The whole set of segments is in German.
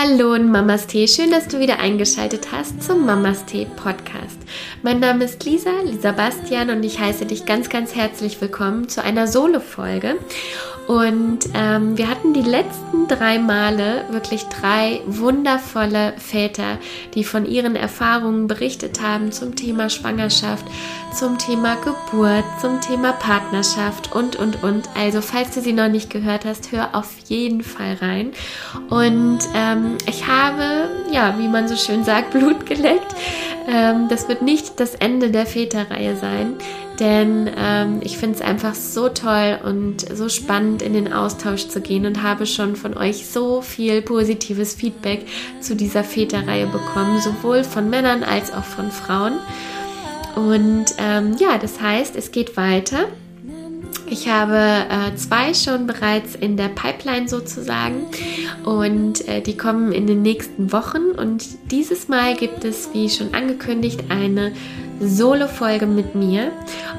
Hallo und Mamas Tee, schön, dass du wieder eingeschaltet hast zum Mamas Tee Podcast. Mein Name ist Lisa, Lisa Bastian und ich heiße dich ganz, ganz herzlich willkommen zu einer Solo-Folge. Und ähm, wir hatten die letzten drei Male wirklich drei wundervolle Väter, die von ihren Erfahrungen berichtet haben zum Thema Schwangerschaft, zum Thema Geburt, zum Thema Partnerschaft und, und, und. Also falls du sie noch nicht gehört hast, hör auf jeden Fall rein. Und ähm, ich habe, ja, wie man so schön sagt, Blut geleckt. Ähm, das wird nicht das Ende der Väterreihe sein denn ähm, ich finde es einfach so toll und so spannend in den Austausch zu gehen und habe schon von euch so viel positives Feedback zu dieser Väterreihe bekommen, sowohl von Männern als auch von Frauen. Und ähm, ja, das heißt, es geht weiter. Ich habe äh, zwei schon bereits in der Pipeline sozusagen und äh, die kommen in den nächsten Wochen und dieses Mal gibt es, wie schon angekündigt, eine Solo-Folge mit mir.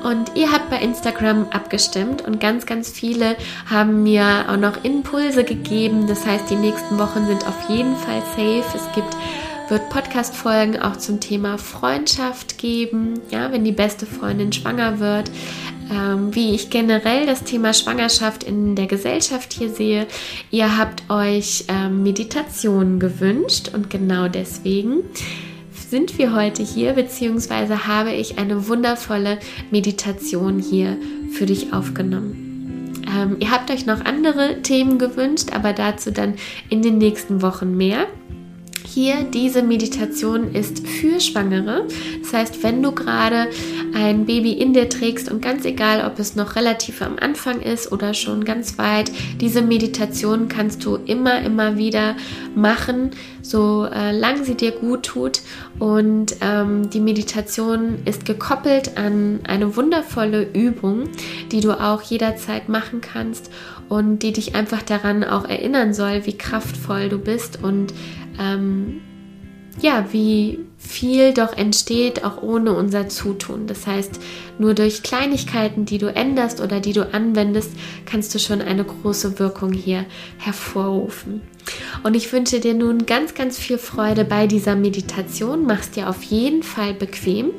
Und ihr habt bei Instagram abgestimmt und ganz, ganz viele haben mir auch noch Impulse gegeben. Das heißt, die nächsten Wochen sind auf jeden Fall safe. Es gibt wird Podcast-Folgen auch zum Thema Freundschaft geben, ja, wenn die beste Freundin schwanger wird, ähm, wie ich generell das Thema Schwangerschaft in der Gesellschaft hier sehe. Ihr habt euch ähm, Meditationen gewünscht und genau deswegen sind wir heute hier, beziehungsweise habe ich eine wundervolle Meditation hier für dich aufgenommen. Ähm, ihr habt euch noch andere Themen gewünscht, aber dazu dann in den nächsten Wochen mehr. Hier, diese Meditation ist für Schwangere. Das heißt, wenn du gerade ein Baby in dir trägst und ganz egal, ob es noch relativ am Anfang ist oder schon ganz weit, diese Meditation kannst du immer, immer wieder machen, so äh, sie dir gut tut. Und ähm, die Meditation ist gekoppelt an eine wundervolle Übung, die du auch jederzeit machen kannst und die dich einfach daran auch erinnern soll, wie kraftvoll du bist und ähm, ja, wie viel doch entsteht auch ohne unser Zutun. Das heißt, nur durch Kleinigkeiten, die du änderst oder die du anwendest, kannst du schon eine große Wirkung hier hervorrufen. Und ich wünsche dir nun ganz, ganz viel Freude bei dieser Meditation. Machst dir auf jeden Fall bequem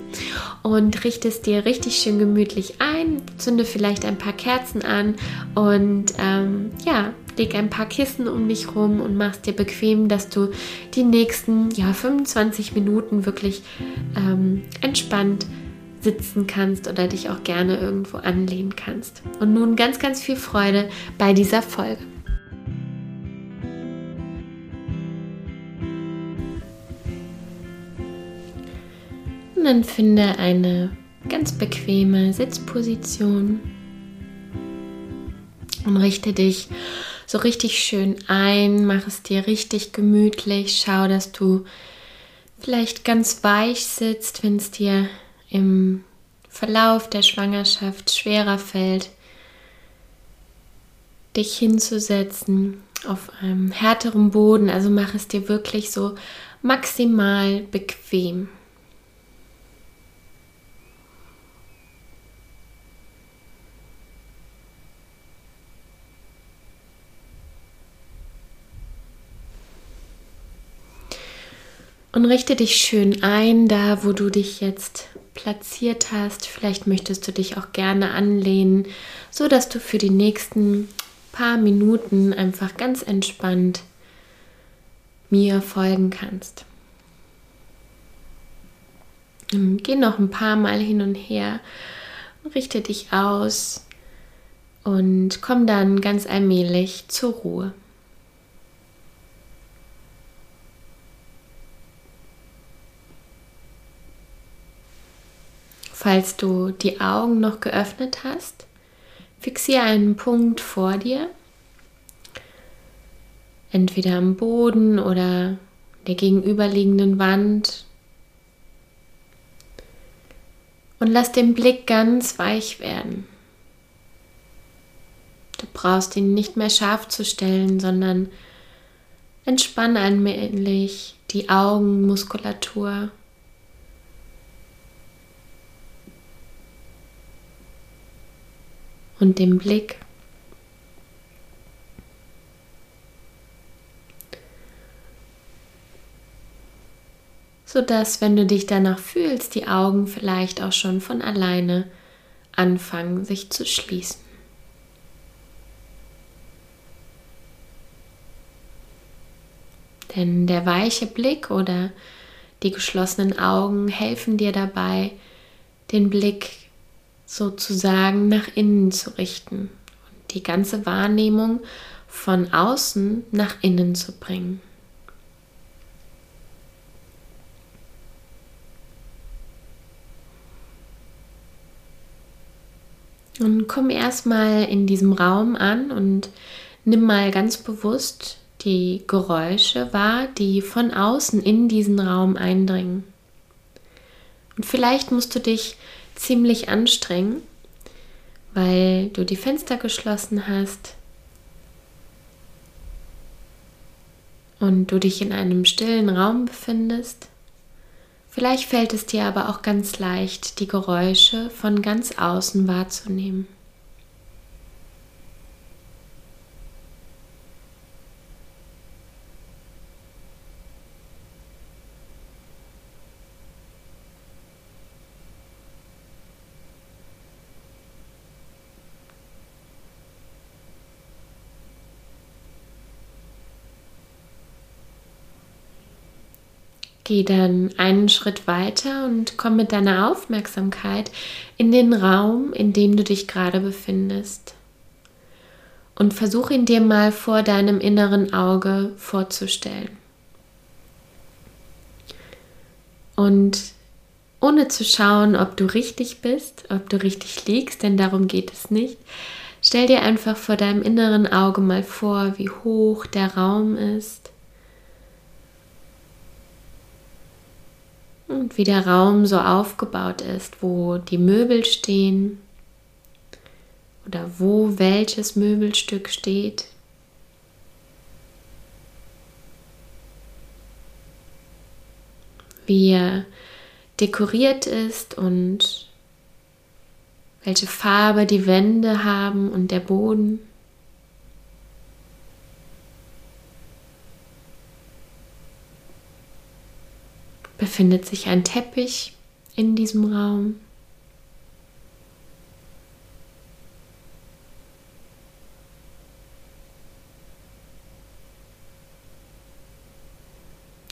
und richtest dir richtig schön gemütlich ein. Zünde vielleicht ein paar Kerzen an und ähm, ja, leg ein paar Kissen um dich rum und machst dir bequem, dass du die nächsten ja, 25 Minuten wirklich ähm, entspannt sitzen kannst oder dich auch gerne irgendwo anlehnen kannst. Und nun ganz, ganz viel Freude bei dieser Folge. Und dann finde eine ganz bequeme Sitzposition und richte dich so richtig schön ein, mach es dir richtig gemütlich, schau, dass du vielleicht ganz weich sitzt, wenn es dir im Verlauf der Schwangerschaft schwerer fällt, dich hinzusetzen auf einem härteren Boden. Also mach es dir wirklich so maximal bequem. Und richte dich schön ein, da wo du dich jetzt platziert hast. Vielleicht möchtest du dich auch gerne anlehnen, so dass du für die nächsten paar Minuten einfach ganz entspannt mir folgen kannst. Geh noch ein paar Mal hin und her, richte dich aus und komm dann ganz allmählich zur Ruhe. Falls du die Augen noch geöffnet hast, fixiere einen Punkt vor dir, entweder am Boden oder der gegenüberliegenden Wand. Und lass den Blick ganz weich werden. Du brauchst ihn nicht mehr scharf zu stellen, sondern entspann allmählich die Augenmuskulatur und dem Blick. sodass, wenn du dich danach fühlst, die Augen vielleicht auch schon von alleine anfangen, sich zu schließen. Denn der weiche Blick oder die geschlossenen Augen helfen dir dabei, den Blick sozusagen nach innen zu richten und die ganze Wahrnehmung von außen nach innen zu bringen. Und komm erstmal in diesem Raum an und nimm mal ganz bewusst die Geräusche wahr, die von außen in diesen Raum eindringen. Und vielleicht musst du dich ziemlich anstrengen, weil du die Fenster geschlossen hast und du dich in einem stillen Raum befindest. Vielleicht fällt es dir aber auch ganz leicht, die Geräusche von ganz außen wahrzunehmen. Geh dann einen Schritt weiter und komm mit deiner Aufmerksamkeit in den Raum, in dem du dich gerade befindest. Und versuch ihn dir mal vor deinem inneren Auge vorzustellen. Und ohne zu schauen, ob du richtig bist, ob du richtig liegst, denn darum geht es nicht, stell dir einfach vor deinem inneren Auge mal vor, wie hoch der Raum ist und wie der Raum so aufgebaut ist, wo die Möbel stehen oder wo welches Möbelstück steht. Wie er dekoriert ist und welche Farbe die Wände haben und der Boden. Befindet sich ein Teppich in diesem Raum?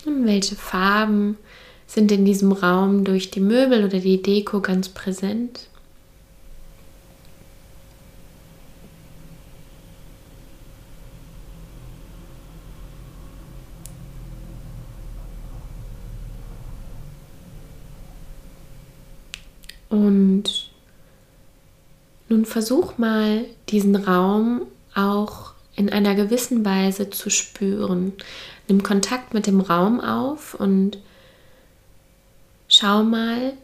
Und welche Farben sind in diesem Raum durch die Möbel oder die Deko ganz präsent? Und nun versuch mal diesen Raum auch in einer gewissen Weise zu spüren. Nimm Kontakt mit dem Raum auf und schau mal,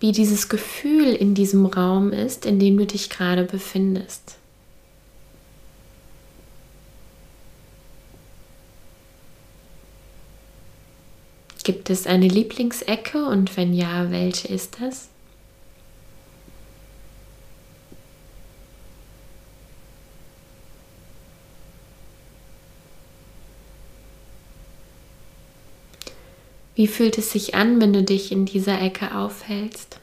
wie dieses Gefühl in diesem Raum ist, in dem du dich gerade befindest. Gibt es eine Lieblingsecke und wenn ja, welche ist das? Wie fühlt es sich an, wenn du dich in dieser Ecke aufhältst?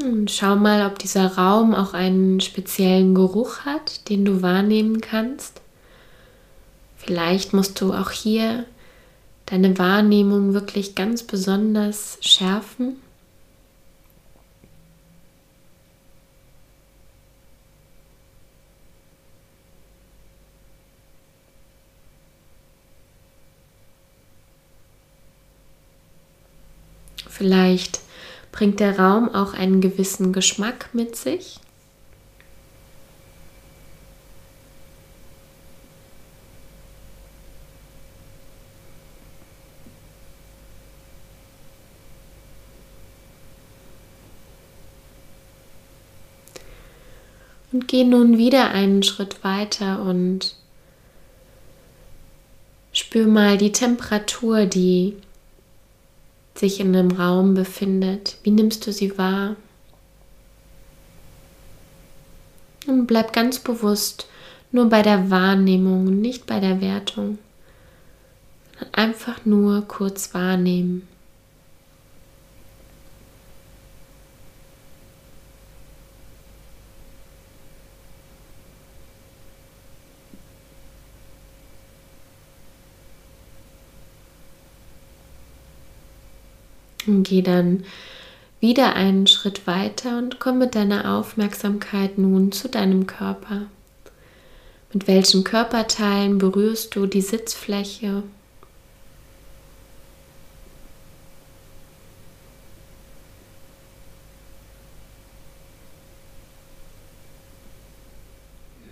Und schau mal, ob dieser Raum auch einen speziellen Geruch hat, den du wahrnehmen kannst. Vielleicht musst du auch hier deine Wahrnehmung wirklich ganz besonders schärfen. Vielleicht bringt der Raum auch einen gewissen Geschmack mit sich. Und geh nun wieder einen Schritt weiter und spür mal die Temperatur, die sich in einem Raum befindet. Wie nimmst du sie wahr? Und bleib ganz bewusst nur bei der Wahrnehmung, nicht bei der Wertung. Einfach nur kurz wahrnehmen. Geh dann wieder einen Schritt weiter und komm mit deiner Aufmerksamkeit nun zu deinem Körper. Mit welchen Körperteilen berührst du die Sitzfläche?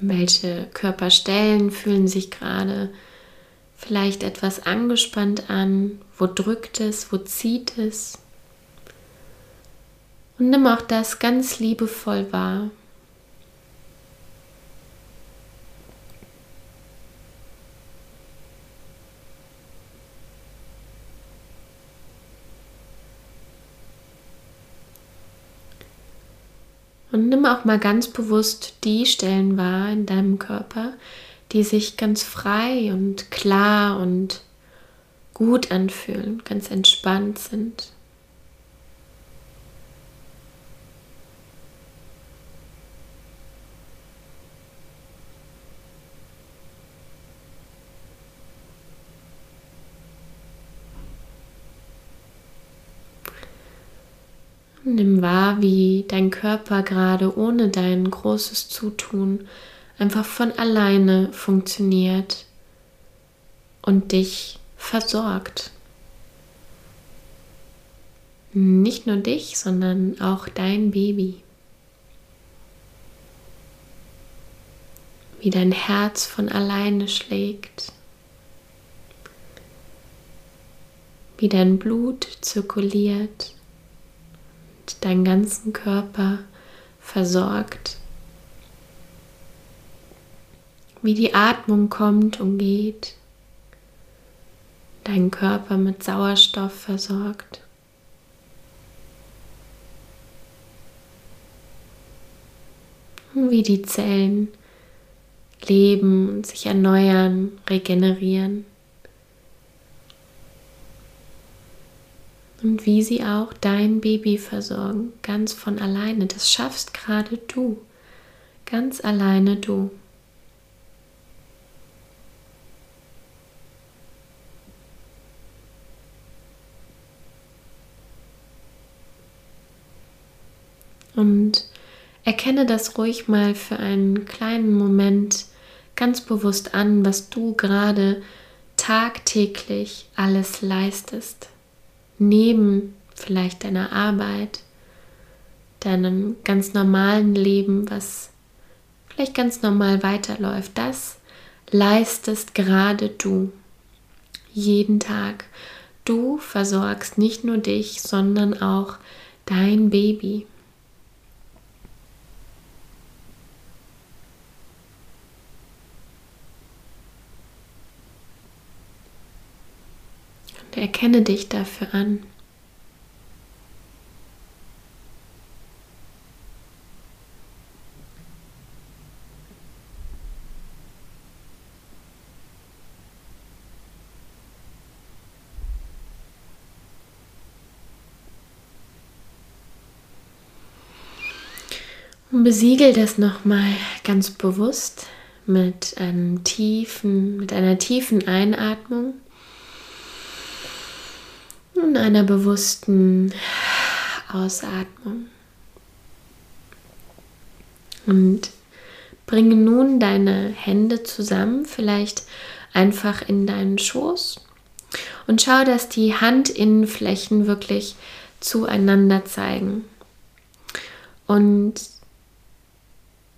Welche Körperstellen fühlen sich gerade vielleicht etwas angespannt an? Wo drückt es? Wo zieht es? Und nimm auch das ganz liebevoll wahr. Und nimm auch mal ganz bewusst die Stellen wahr in deinem Körper, die sich ganz frei und klar und gut anfühlen, ganz entspannt sind. Nimm wahr, wie dein Körper gerade ohne dein großes Zutun einfach von alleine funktioniert und dich versorgt. Nicht nur dich, sondern auch dein Baby. Wie dein Herz von alleine schlägt. Wie dein Blut zirkuliert deinen ganzen Körper versorgt. Wie die Atmung kommt und geht, deinen Körper mit Sauerstoff versorgt. Wie die Zellen leben und sich erneuern, regenerieren. und wie sie auch dein Baby versorgen, ganz von alleine. Das schaffst gerade du, ganz alleine du. Und erkenne das ruhig mal für einen kleinen Moment ganz bewusst an, was du gerade tagtäglich alles leistest neben vielleicht deiner Arbeit, deinem ganz normalen Leben, was vielleicht ganz normal weiterläuft, das leistest gerade du. Jeden Tag. Du versorgst nicht nur dich, sondern auch dein Baby. Erkenne dich dafür an. Und besiegel das nochmal ganz bewusst mit einem tiefen, mit einer tiefen Einatmung und einer bewussten Ausatmung. Und bringe nun deine Hände zusammen, vielleicht einfach in deinen Schoß und schau, dass die Handinnenflächen wirklich zueinander zeigen. Und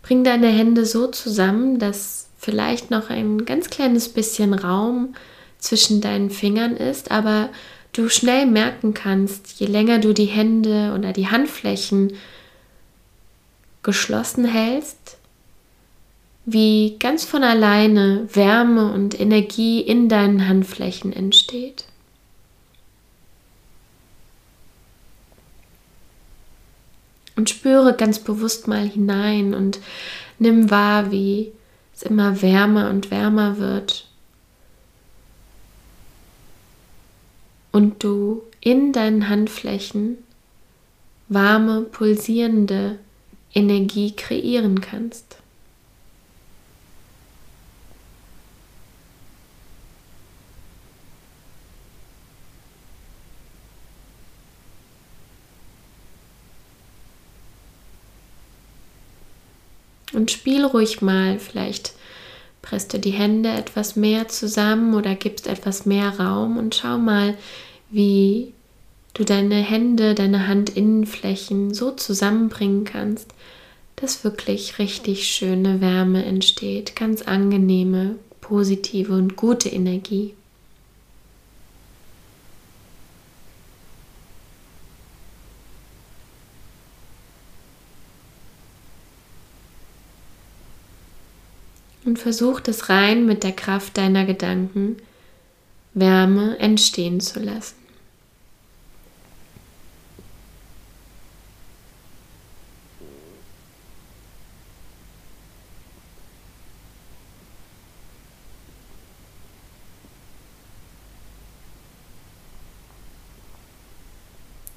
bring deine Hände so zusammen, dass vielleicht noch ein ganz kleines bisschen Raum zwischen deinen Fingern ist, aber du schnell merken kannst, je länger du die Hände oder die Handflächen geschlossen hältst, wie ganz von alleine Wärme und Energie in deinen Handflächen entsteht. Und spüre ganz bewusst mal hinein und Nimm wahr, wie es immer wärmer und wärmer wird. Und du in deinen Handflächen warme, pulsierende Energie kreieren kannst. Und spiel ruhig mal, vielleicht presst du die Hände etwas mehr zusammen oder gibst etwas mehr Raum und schau mal, wie du deine Hände, deine Handinnenflächen so zusammenbringen kannst, dass wirklich richtig schöne Wärme entsteht, ganz angenehme, positive und gute Energie. Und versuch das rein mit der Kraft deiner Gedanken Wärme entstehen zu lassen.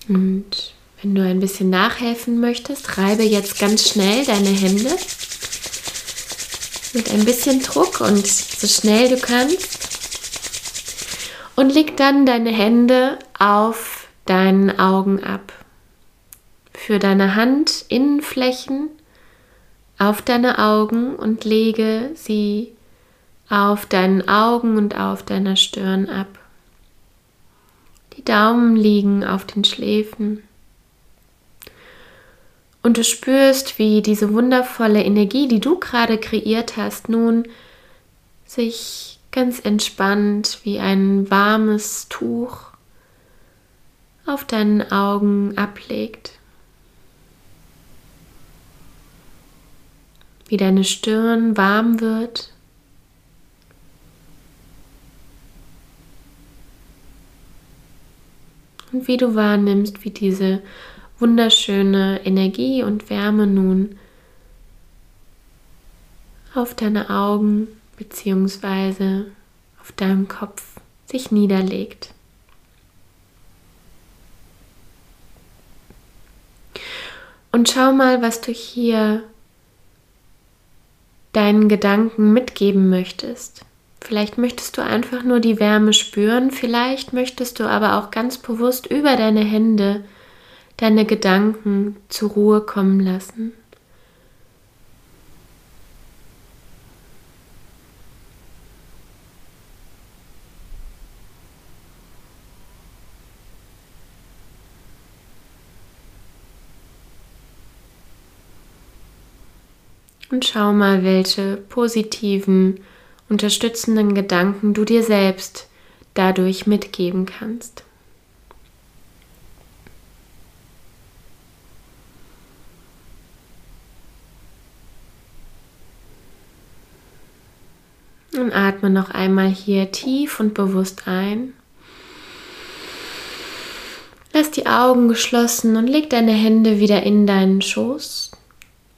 Und wenn du ein bisschen nachhelfen möchtest, reibe jetzt ganz schnell deine Hände mit ein bisschen Druck und so schnell du kannst. Und leg dann deine Hände auf deinen Augen ab. Für deine Handinnenflächen auf deine Augen und lege sie auf deinen Augen und auf deiner Stirn ab. Die Daumen liegen auf den Schläfen. Und du spürst, wie diese wundervolle Energie, die du gerade kreiert hast, nun sich ganz entspannt wie ein warmes Tuch auf deinen Augen ablegt. Wie deine Stirn warm wird und wie du wahrnimmst, wie diese wunderschöne Energie und Wärme nun auf deine Augen bzw. auf deinem Kopf sich niederlegt. Und schau mal, was du hier deinen Gedanken mitgeben möchtest. Vielleicht möchtest du einfach nur die Wärme spüren, vielleicht möchtest du aber auch ganz bewusst über deine Hände deine Gedanken zur Ruhe kommen lassen. Und schau mal, welche positiven unterstützenden Gedanken du dir selbst dadurch mitgeben kannst. Atme noch einmal hier tief und bewusst ein. Lass die Augen geschlossen und leg deine Hände wieder in deinen Schoß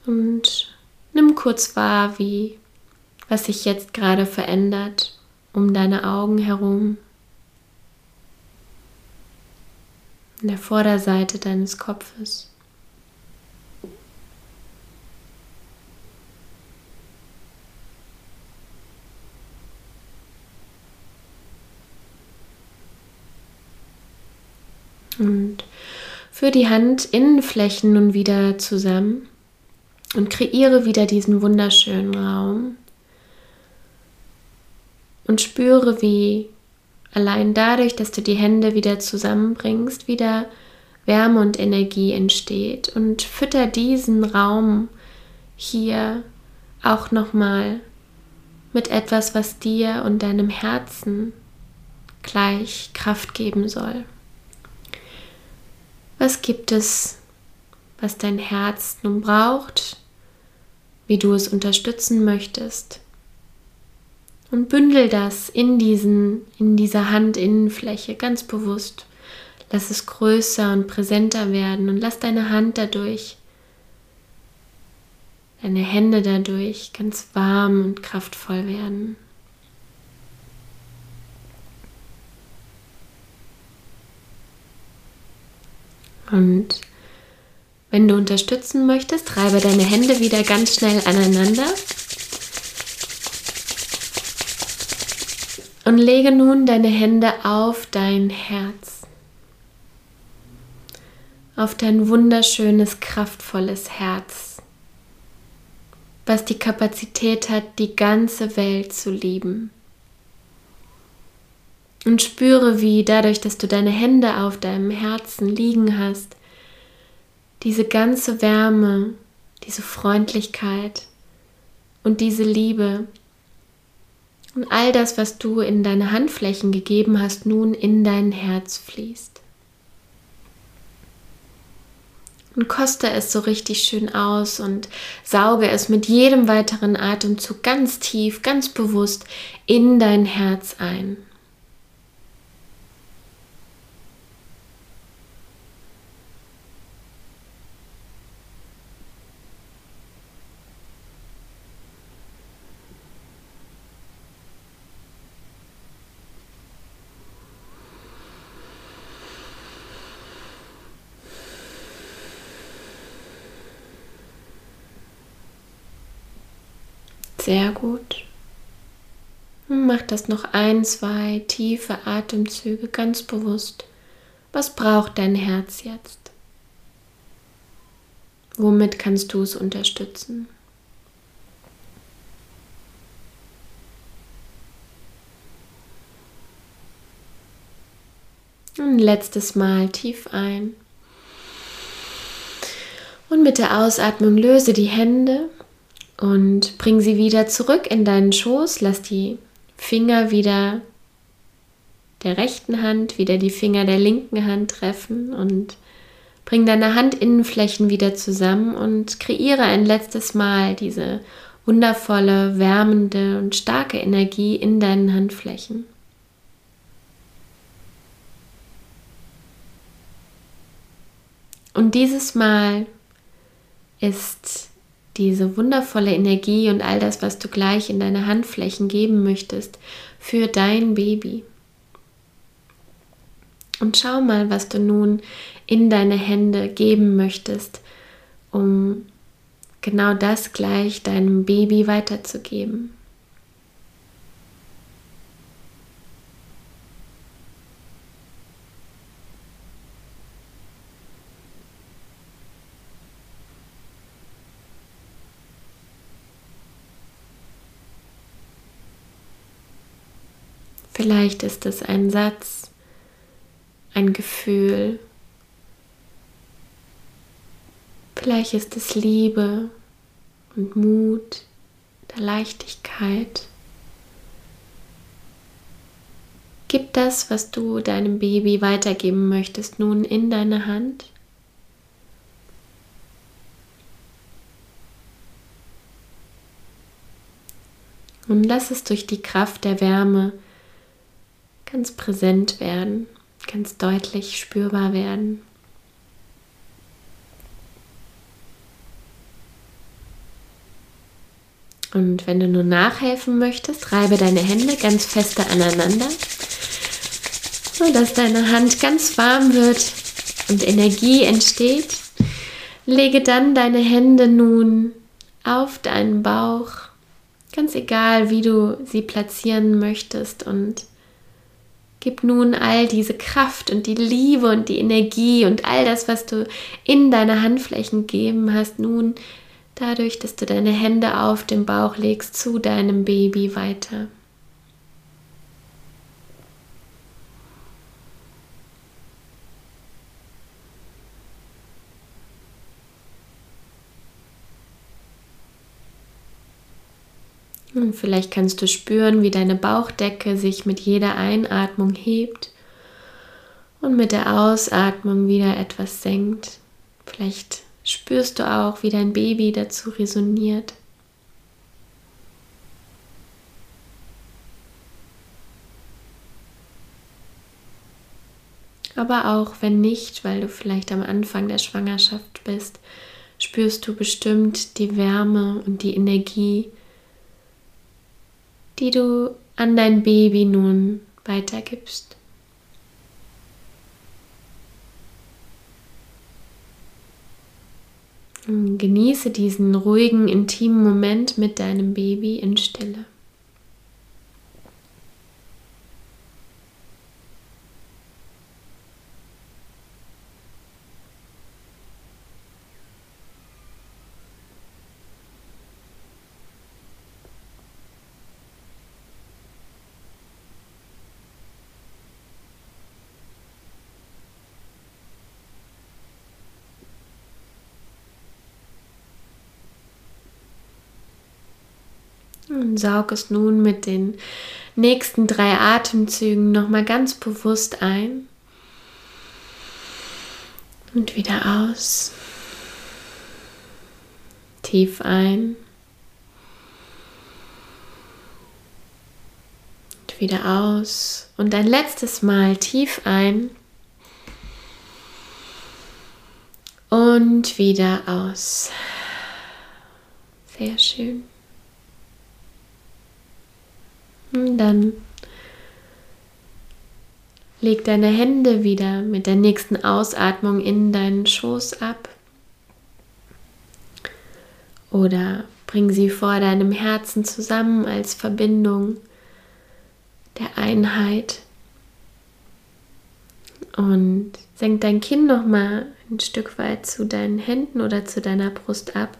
und nimm kurz wahr, wie was sich jetzt gerade verändert um deine Augen herum, in der Vorderseite deines Kopfes. Und für die Handinnenflächen nun wieder zusammen und kreiere wieder diesen wunderschönen Raum und spüre, wie allein dadurch, dass du die Hände wieder zusammenbringst, wieder Wärme und Energie entsteht und fütter diesen Raum hier auch nochmal mit etwas, was dir und deinem Herzen gleich Kraft geben soll. Was gibt es, was dein Herz nun braucht, wie du es unterstützen möchtest? Und bündel das in, diesen, in dieser Handinnenfläche ganz bewusst. Lass es größer und präsenter werden und lass deine Hand dadurch deine Hände dadurch ganz warm und kraftvoll werden. Und wenn du unterstützen möchtest, reibe deine Hände wieder ganz schnell aneinander. Und lege nun deine Hände auf dein Herz. Auf dein wunderschönes, kraftvolles Herz, was die Kapazität hat, die ganze Welt zu lieben. Und spüre, wie dadurch, dass du deine Hände auf deinem Herzen liegen hast, diese ganze Wärme, diese Freundlichkeit und diese Liebe und all das, was du in deine Handflächen gegeben hast, nun in dein Herz fließt. Und koste es so richtig schön aus und sauge es mit jedem weiteren Atemzug ganz tief, ganz bewusst in dein Herz ein. Sehr gut. Mach das noch ein, zwei tiefe Atemzüge ganz bewusst. Was braucht dein Herz jetzt? Womit kannst du es unterstützen? Ein letztes Mal tief ein. Und mit der Ausatmung löse die Hände und bring sie wieder zurück in deinen Schoß. Lass die Finger wieder der rechten Hand, wieder die Finger der linken Hand treffen und bring deine Handinnenflächen wieder zusammen und kreiere ein letztes Mal diese wundervolle, wärmende und starke Energie in deinen Handflächen. Und dieses Mal ist diese wundervolle Energie und all das, was du gleich in deine Handflächen geben möchtest, für dein Baby. Und schau mal, was du nun in deine Hände geben möchtest, um genau das gleich deinem Baby weiterzugeben. Vielleicht ist es ein Satz, ein Gefühl. Vielleicht ist es Liebe und Mut, der Leichtigkeit. Gib das, was du deinem Baby weitergeben möchtest, nun in deine Hand. Und lass es durch die Kraft der Wärme ganz präsent werden, ganz deutlich spürbar werden. Und wenn du nur nachhelfen möchtest, reibe deine Hände ganz feste aneinander, sodass deine Hand ganz warm wird und Energie entsteht. Lege dann deine Hände nun auf deinen Bauch, ganz egal, wie du sie platzieren möchtest und Gib nun all diese Kraft und die Liebe und die Energie und all das, was du in deine Handflächen gegeben hast, nun dadurch, dass du deine Hände auf den Bauch legst, zu deinem Baby weiter. Und vielleicht kannst du spüren, wie deine Bauchdecke sich mit jeder Einatmung hebt und mit der Ausatmung wieder etwas senkt. Vielleicht spürst du auch, wie dein Baby dazu resoniert. Aber auch wenn nicht, weil du vielleicht am Anfang der Schwangerschaft bist, spürst du bestimmt die Wärme und die Energie, die du an dein Baby nun weitergibst. Genieße diesen ruhigen, intimen Moment mit deinem Baby in Stille. Saug es nun mit den nächsten drei Atemzügen nochmal ganz bewusst ein und wieder aus. Tief ein und wieder aus. Und ein letztes Mal tief ein und wieder aus. Sehr schön. Dann leg deine Hände wieder mit der nächsten Ausatmung in deinen Schoß ab. Oder bring sie vor deinem Herzen zusammen als Verbindung der Einheit. Und senk dein Kinn noch mal ein Stück weit zu deinen Händen oder zu deiner Brust ab.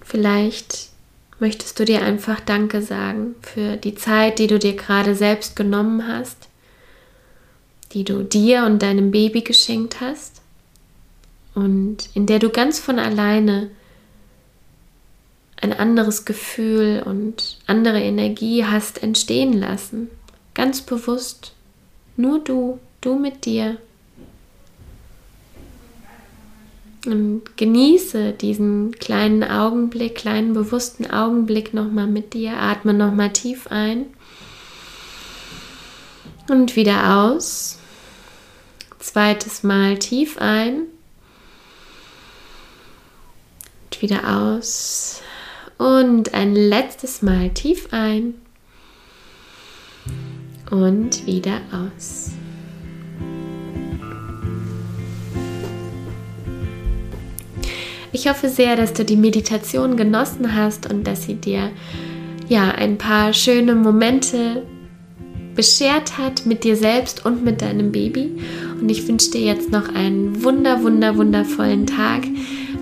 Vielleicht möchtest du dir einfach Danke sagen für die Zeit, die du dir gerade selbst genommen hast, die du dir und deinem Baby geschenkt hast und in der du ganz von alleine ein anderes Gefühl und andere Energie hast entstehen lassen. Ganz bewusst. Nur du, du mit dir. Und genieße diesen kleinen Augenblick, kleinen bewussten Augenblick nochmal mit dir. Atme nochmal tief ein und wieder aus. Zweites Mal tief ein und wieder aus. Und ein letztes Mal tief ein und wieder aus. Ich hoffe sehr, dass du die Meditation genossen hast und dass sie dir ja ein paar schöne Momente beschert hat mit dir selbst und mit deinem Baby. Und ich wünsche dir jetzt noch einen wunder, wunder, wundervollen Tag.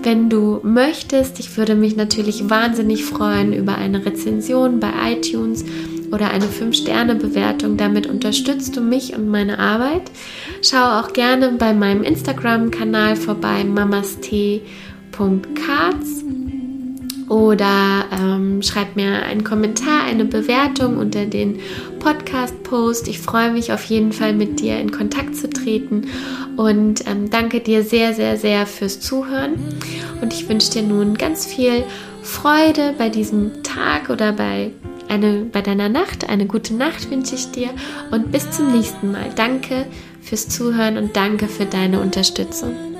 Wenn du möchtest, ich würde mich natürlich wahnsinnig freuen über eine Rezension bei iTunes oder eine 5-Sterne-Bewertung. Damit unterstützt du mich und meine Arbeit. Schau auch gerne bei meinem Instagram-Kanal vorbei, Mamas Tee www.cards oder ähm, schreib mir einen Kommentar, eine Bewertung unter den Podcast-Post. Ich freue mich auf jeden Fall mit dir in Kontakt zu treten und ähm, danke dir sehr, sehr, sehr fürs Zuhören. Und ich wünsche dir nun ganz viel Freude bei diesem Tag oder bei, eine, bei deiner Nacht. Eine gute Nacht wünsche ich dir und bis zum nächsten Mal. Danke fürs Zuhören und danke für deine Unterstützung.